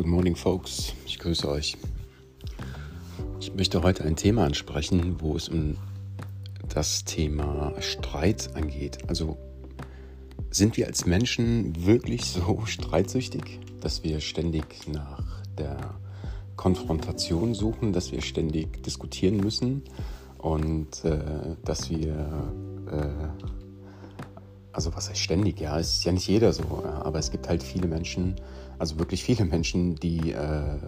Good morning, folks. Ich grüße euch. Ich möchte heute ein Thema ansprechen, wo es um das Thema Streit angeht. Also sind wir als Menschen wirklich so streitsüchtig, dass wir ständig nach der Konfrontation suchen, dass wir ständig diskutieren müssen und äh, dass wir äh, also was heißt ständig, ja, ist ja nicht jeder so, ja, aber es gibt halt viele Menschen, also wirklich viele Menschen, die äh,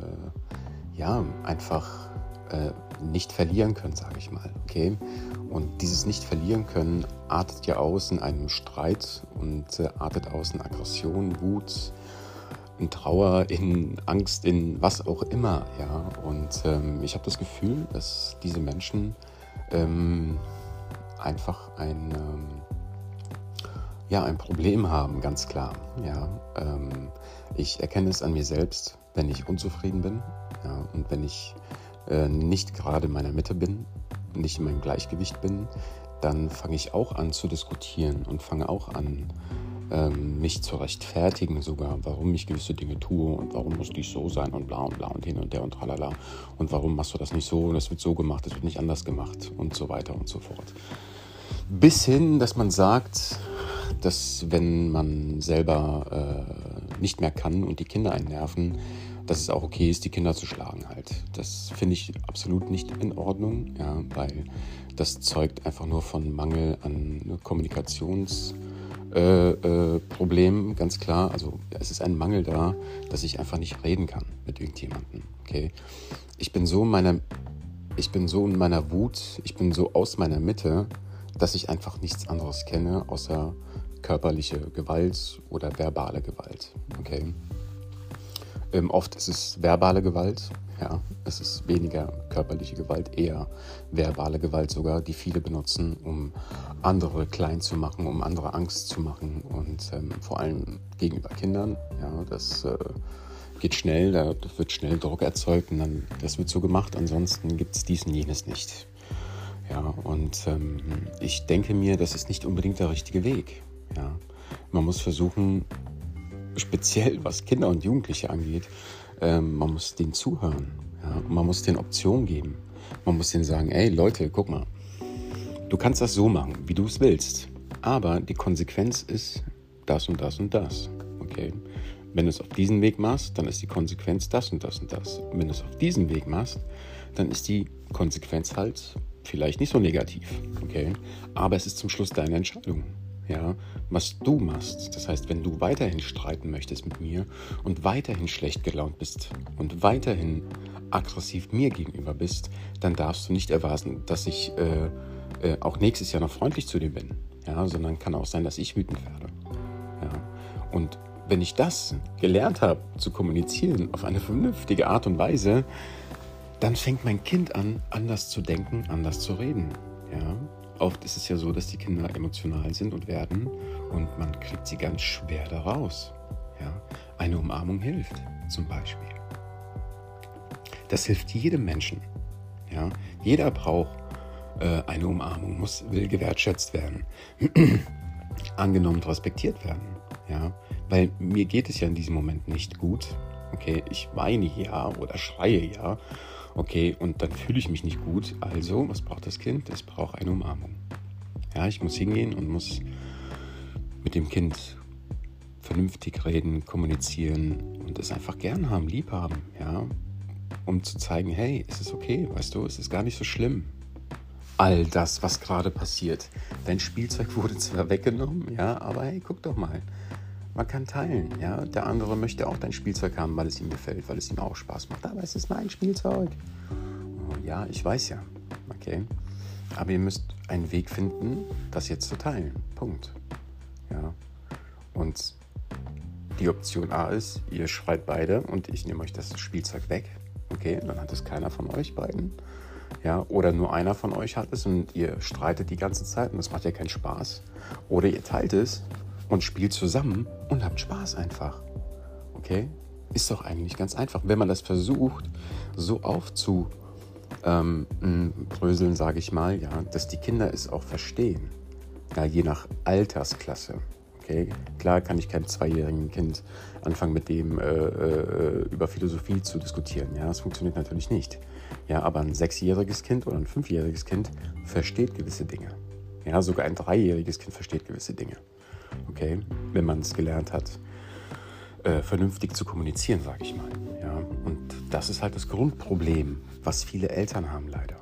ja einfach äh, nicht verlieren können, sage ich mal, okay? Und dieses nicht verlieren können artet ja aus in einem Streit und äh, artet aus in Aggression, Wut, in Trauer, in Angst, in was auch immer, ja. Und ähm, ich habe das Gefühl, dass diese Menschen ähm, einfach ein ähm, ja, ein Problem haben, ganz klar. Ja, ähm, ich erkenne es an mir selbst, wenn ich unzufrieden bin ja, und wenn ich äh, nicht gerade in meiner Mitte bin, nicht in meinem Gleichgewicht bin, dann fange ich auch an zu diskutieren und fange auch an, ähm, mich zu rechtfertigen sogar, warum ich gewisse Dinge tue und warum muss dies so sein und bla und bla und hin und der und tralala und warum machst du das nicht so und es wird so gemacht, es wird nicht anders gemacht und so weiter und so fort. Bis hin, dass man sagt, dass wenn man selber äh, nicht mehr kann und die Kinder einen nerven, dass es auch okay ist, die Kinder zu schlagen halt. Das finde ich absolut nicht in Ordnung, ja, weil das zeugt einfach nur von Mangel an Kommunikationsproblemen, äh, äh, ganz klar. Also es ist ein Mangel da, dass ich einfach nicht reden kann mit irgendjemandem. Okay, ich bin so in meiner, ich bin so in meiner Wut, ich bin so aus meiner Mitte, dass ich einfach nichts anderes kenne außer körperliche Gewalt oder verbale Gewalt. Okay? Ähm, oft ist es verbale Gewalt, ja, es ist weniger körperliche Gewalt, eher verbale Gewalt sogar, die viele benutzen, um andere klein zu machen, um andere Angst zu machen und ähm, vor allem gegenüber Kindern. Ja, das äh, geht schnell, da wird schnell Druck erzeugt und dann das wird so gemacht. Ansonsten gibt es dies und jenes nicht. Ja, und ähm, ich denke mir, das ist nicht unbedingt der richtige Weg. Ja. Man muss versuchen, speziell was Kinder und Jugendliche angeht, ähm, man muss denen zuhören. Ja. Man muss denen Optionen geben. Man muss denen sagen, ey Leute, guck mal, du kannst das so machen, wie du es willst. Aber die Konsequenz ist das und das und das. Okay? Wenn du es auf diesen Weg machst, dann ist die Konsequenz das und das und das. wenn du es auf diesen Weg machst, dann ist die Konsequenz halt vielleicht nicht so negativ. Okay? Aber es ist zum Schluss deine Entscheidung ja, was du machst. Das heißt, wenn du weiterhin streiten möchtest mit mir und weiterhin schlecht gelaunt bist und weiterhin aggressiv mir gegenüber bist, dann darfst du nicht erwarten, dass ich äh, äh, auch nächstes Jahr noch freundlich zu dir bin, ja, sondern kann auch sein, dass ich wütend werde. Ja. Und wenn ich das gelernt habe zu kommunizieren auf eine vernünftige Art und Weise, dann fängt mein Kind an, anders zu denken, anders zu reden. Ja? Oft ist es ja so, dass die Kinder emotional sind und werden und man kriegt sie ganz schwer da raus. Ja? Eine Umarmung hilft zum Beispiel. Das hilft jedem Menschen. Ja? Jeder braucht äh, eine Umarmung, muss, will gewertschätzt werden, angenommen und respektiert werden. Ja? Weil mir geht es ja in diesem Moment nicht gut. Okay, ich weine ja oder schreie ja Okay, und dann fühle ich mich nicht gut. Also, was braucht das Kind? Es braucht eine Umarmung. Ja, ich muss hingehen und muss mit dem Kind vernünftig reden, kommunizieren und es einfach gern haben, lieb haben, ja, um zu zeigen, hey, es ist okay, weißt du, es ist gar nicht so schlimm. All das, was gerade passiert. Dein Spielzeug wurde zwar weggenommen, ja, aber hey, guck doch mal. Man kann teilen, ja. Der andere möchte auch dein Spielzeug haben, weil es ihm gefällt, weil es ihm auch Spaß macht. Aber es ist mein Spielzeug. Oh, ja, ich weiß ja. Okay. Aber ihr müsst einen Weg finden, das jetzt zu teilen. Punkt. Ja. Und die Option A ist, ihr schreit beide und ich nehme euch das Spielzeug weg. Okay, dann hat es keiner von euch beiden. Ja, oder nur einer von euch hat es und ihr streitet die ganze Zeit und das macht ja keinen Spaß. Oder ihr teilt es und spielt zusammen und habt Spaß einfach. Okay? Ist doch eigentlich ganz einfach. Wenn man das versucht, so aufzubröseln, ähm, sage ich mal, ja, dass die Kinder es auch verstehen. Ja, je nach Altersklasse. Okay, klar kann ich keinem zweijährigen Kind anfangen, mit dem äh, äh, über Philosophie zu diskutieren. Ja, das funktioniert natürlich nicht. Ja, aber ein sechsjähriges Kind oder ein fünfjähriges Kind versteht gewisse Dinge. Ja, sogar ein dreijähriges Kind versteht gewisse Dinge. Okay, wenn man es gelernt hat, äh, vernünftig zu kommunizieren, sage ich mal. Ja, und das ist halt das Grundproblem, was viele Eltern haben leider.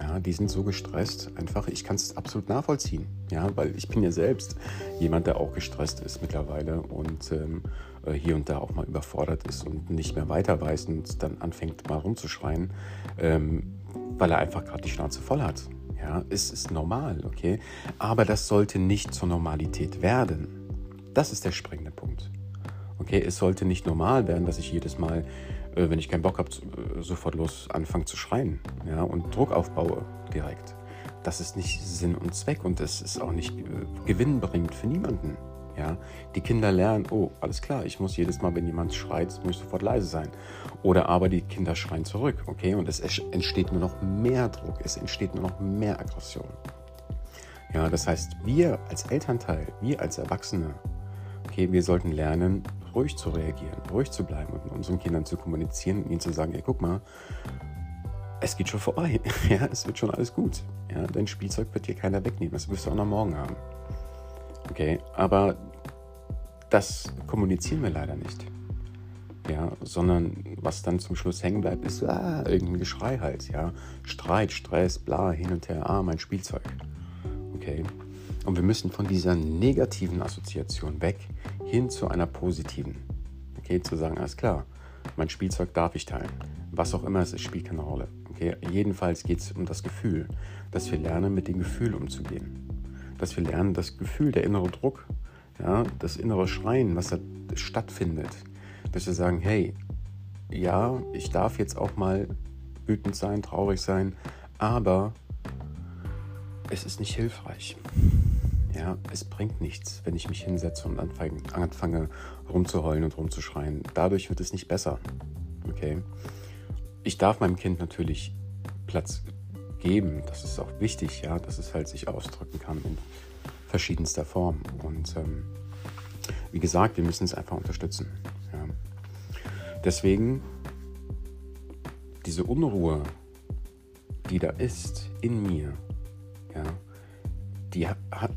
Ja, die sind so gestresst, einfach, ich kann es absolut nachvollziehen. Ja, weil ich bin ja selbst jemand, der auch gestresst ist mittlerweile und ähm, äh, hier und da auch mal überfordert ist und nicht mehr weiter weiß und dann anfängt mal rumzuschreien, ähm, weil er einfach gerade die Schnauze voll hat. Ja, es ist normal, okay? Aber das sollte nicht zur Normalität werden. Das ist der springende Punkt. Okay, es sollte nicht normal werden, dass ich jedes Mal äh, wenn ich keinen Bock habe, äh, sofort los anfangen zu schreien ja, und Druck aufbaue direkt. Das ist nicht Sinn und Zweck und es ist auch nicht äh, gewinnbringend für niemanden. Ja, die Kinder lernen, oh, alles klar, ich muss jedes Mal, wenn jemand schreit, muss ich sofort leise sein. Oder aber die Kinder schreien zurück, okay? Und es entsteht nur noch mehr Druck, es entsteht nur noch mehr Aggression. Ja, das heißt, wir als Elternteil, wir als Erwachsene, okay, wir sollten lernen, ruhig zu reagieren, ruhig zu bleiben und mit unseren Kindern zu kommunizieren und ihnen zu sagen, ey, guck mal, es geht schon vorbei. Ja, es wird schon alles gut. Ja, dein Spielzeug wird dir keiner wegnehmen. Das wirst du auch noch morgen haben. Okay, aber das kommunizieren wir leider nicht. Ja, sondern was dann zum Schluss hängen bleibt, ist ah, irgendein Geschrei halt. Ja, Streit, Stress, bla, hin und her, ah, mein Spielzeug. Okay. Und wir müssen von dieser negativen Assoziation weg hin zu einer positiven. Okay, zu sagen, alles klar, mein Spielzeug darf ich teilen. Was auch immer es ist, spielt keine Rolle. Okay, jedenfalls geht es um das Gefühl, dass wir lernen, mit dem Gefühl umzugehen. Dass wir lernen, das Gefühl, der innere Druck, ja, das innere Schreien, was da stattfindet, dass wir sagen, hey, ja, ich darf jetzt auch mal wütend sein, traurig sein, aber es ist nicht hilfreich. Ja, es bringt nichts, wenn ich mich hinsetze und anfange, anfange rumzuheulen und rumzuschreien. Dadurch wird es nicht besser. Okay? Ich darf meinem Kind natürlich Platz geben. Das ist auch wichtig, ja, dass es halt sich ausdrücken kann in verschiedenster Form. Und ähm, wie gesagt, wir müssen es einfach unterstützen. Ja. Deswegen diese Unruhe, die da ist in mir, ja, die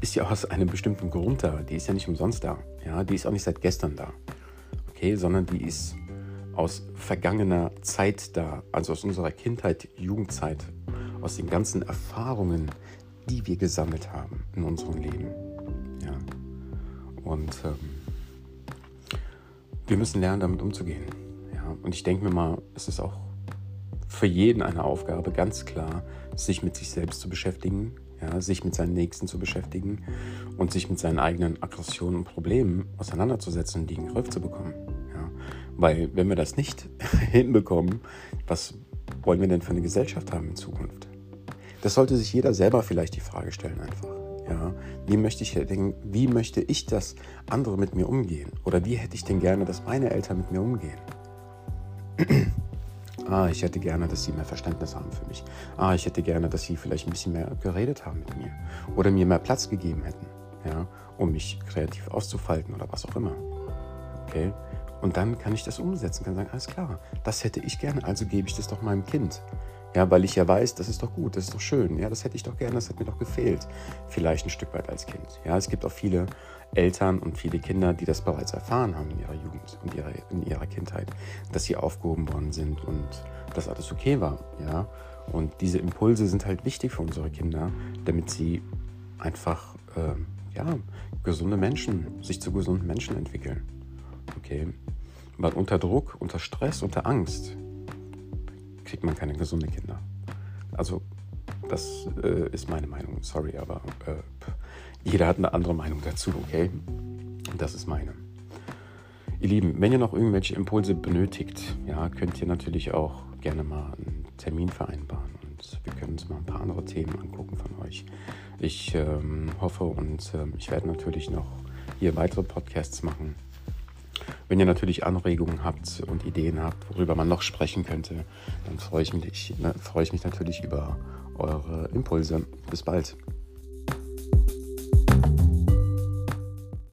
ist ja aus einem bestimmten Grund da. Die ist ja nicht umsonst da. Ja, die ist auch nicht seit gestern da. Okay, sondern die ist aus vergangener Zeit da, also aus unserer Kindheit, Jugendzeit, aus den ganzen Erfahrungen, die wir gesammelt haben in unserem Leben. Ja. Und ähm, wir müssen lernen, damit umzugehen. Ja. Und ich denke mir mal, es ist auch für jeden eine Aufgabe, ganz klar, sich mit sich selbst zu beschäftigen, ja, sich mit seinen Nächsten zu beschäftigen und sich mit seinen eigenen Aggressionen und Problemen auseinanderzusetzen und die in den Griff zu bekommen. Ja. Weil wenn wir das nicht hinbekommen, was wollen wir denn für eine Gesellschaft haben in Zukunft? Das sollte sich jeder selber vielleicht die Frage stellen einfach. Ja, wie möchte ich denn, wie möchte ich, dass andere mit mir umgehen? Oder wie hätte ich denn gerne, dass meine Eltern mit mir umgehen? Ah, ich hätte gerne, dass sie mehr Verständnis haben für mich. Ah, ich hätte gerne, dass sie vielleicht ein bisschen mehr geredet haben mit mir. Oder mir mehr Platz gegeben hätten, ja, um mich kreativ auszufalten oder was auch immer. Okay? Und dann kann ich das umsetzen, kann sagen, alles klar, das hätte ich gerne, also gebe ich das doch meinem Kind. Ja, weil ich ja weiß, das ist doch gut, das ist doch schön. Ja, das hätte ich doch gerne, das hat mir doch gefehlt. Vielleicht ein Stück weit als Kind. Ja, es gibt auch viele Eltern und viele Kinder, die das bereits erfahren haben in ihrer Jugend und ihrer, in ihrer Kindheit, dass sie aufgehoben worden sind und dass alles okay war. Ja, und diese Impulse sind halt wichtig für unsere Kinder, damit sie einfach, äh, ja, gesunde Menschen, sich zu gesunden Menschen entwickeln. Okay, weil unter Druck, unter Stress, unter Angst kriegt man keine gesunden Kinder. Also das äh, ist meine Meinung. Sorry, aber äh, jeder hat eine andere Meinung dazu, okay? Das ist meine. Ihr Lieben, wenn ihr noch irgendwelche Impulse benötigt, ja, könnt ihr natürlich auch gerne mal einen Termin vereinbaren und wir können uns mal ein paar andere Themen angucken von euch. Ich ähm, hoffe und ähm, ich werde natürlich noch hier weitere Podcasts machen wenn ihr natürlich Anregungen habt und Ideen habt, worüber man noch sprechen könnte, dann freue ich mich, ne, freue ich mich natürlich über eure Impulse. Bis bald.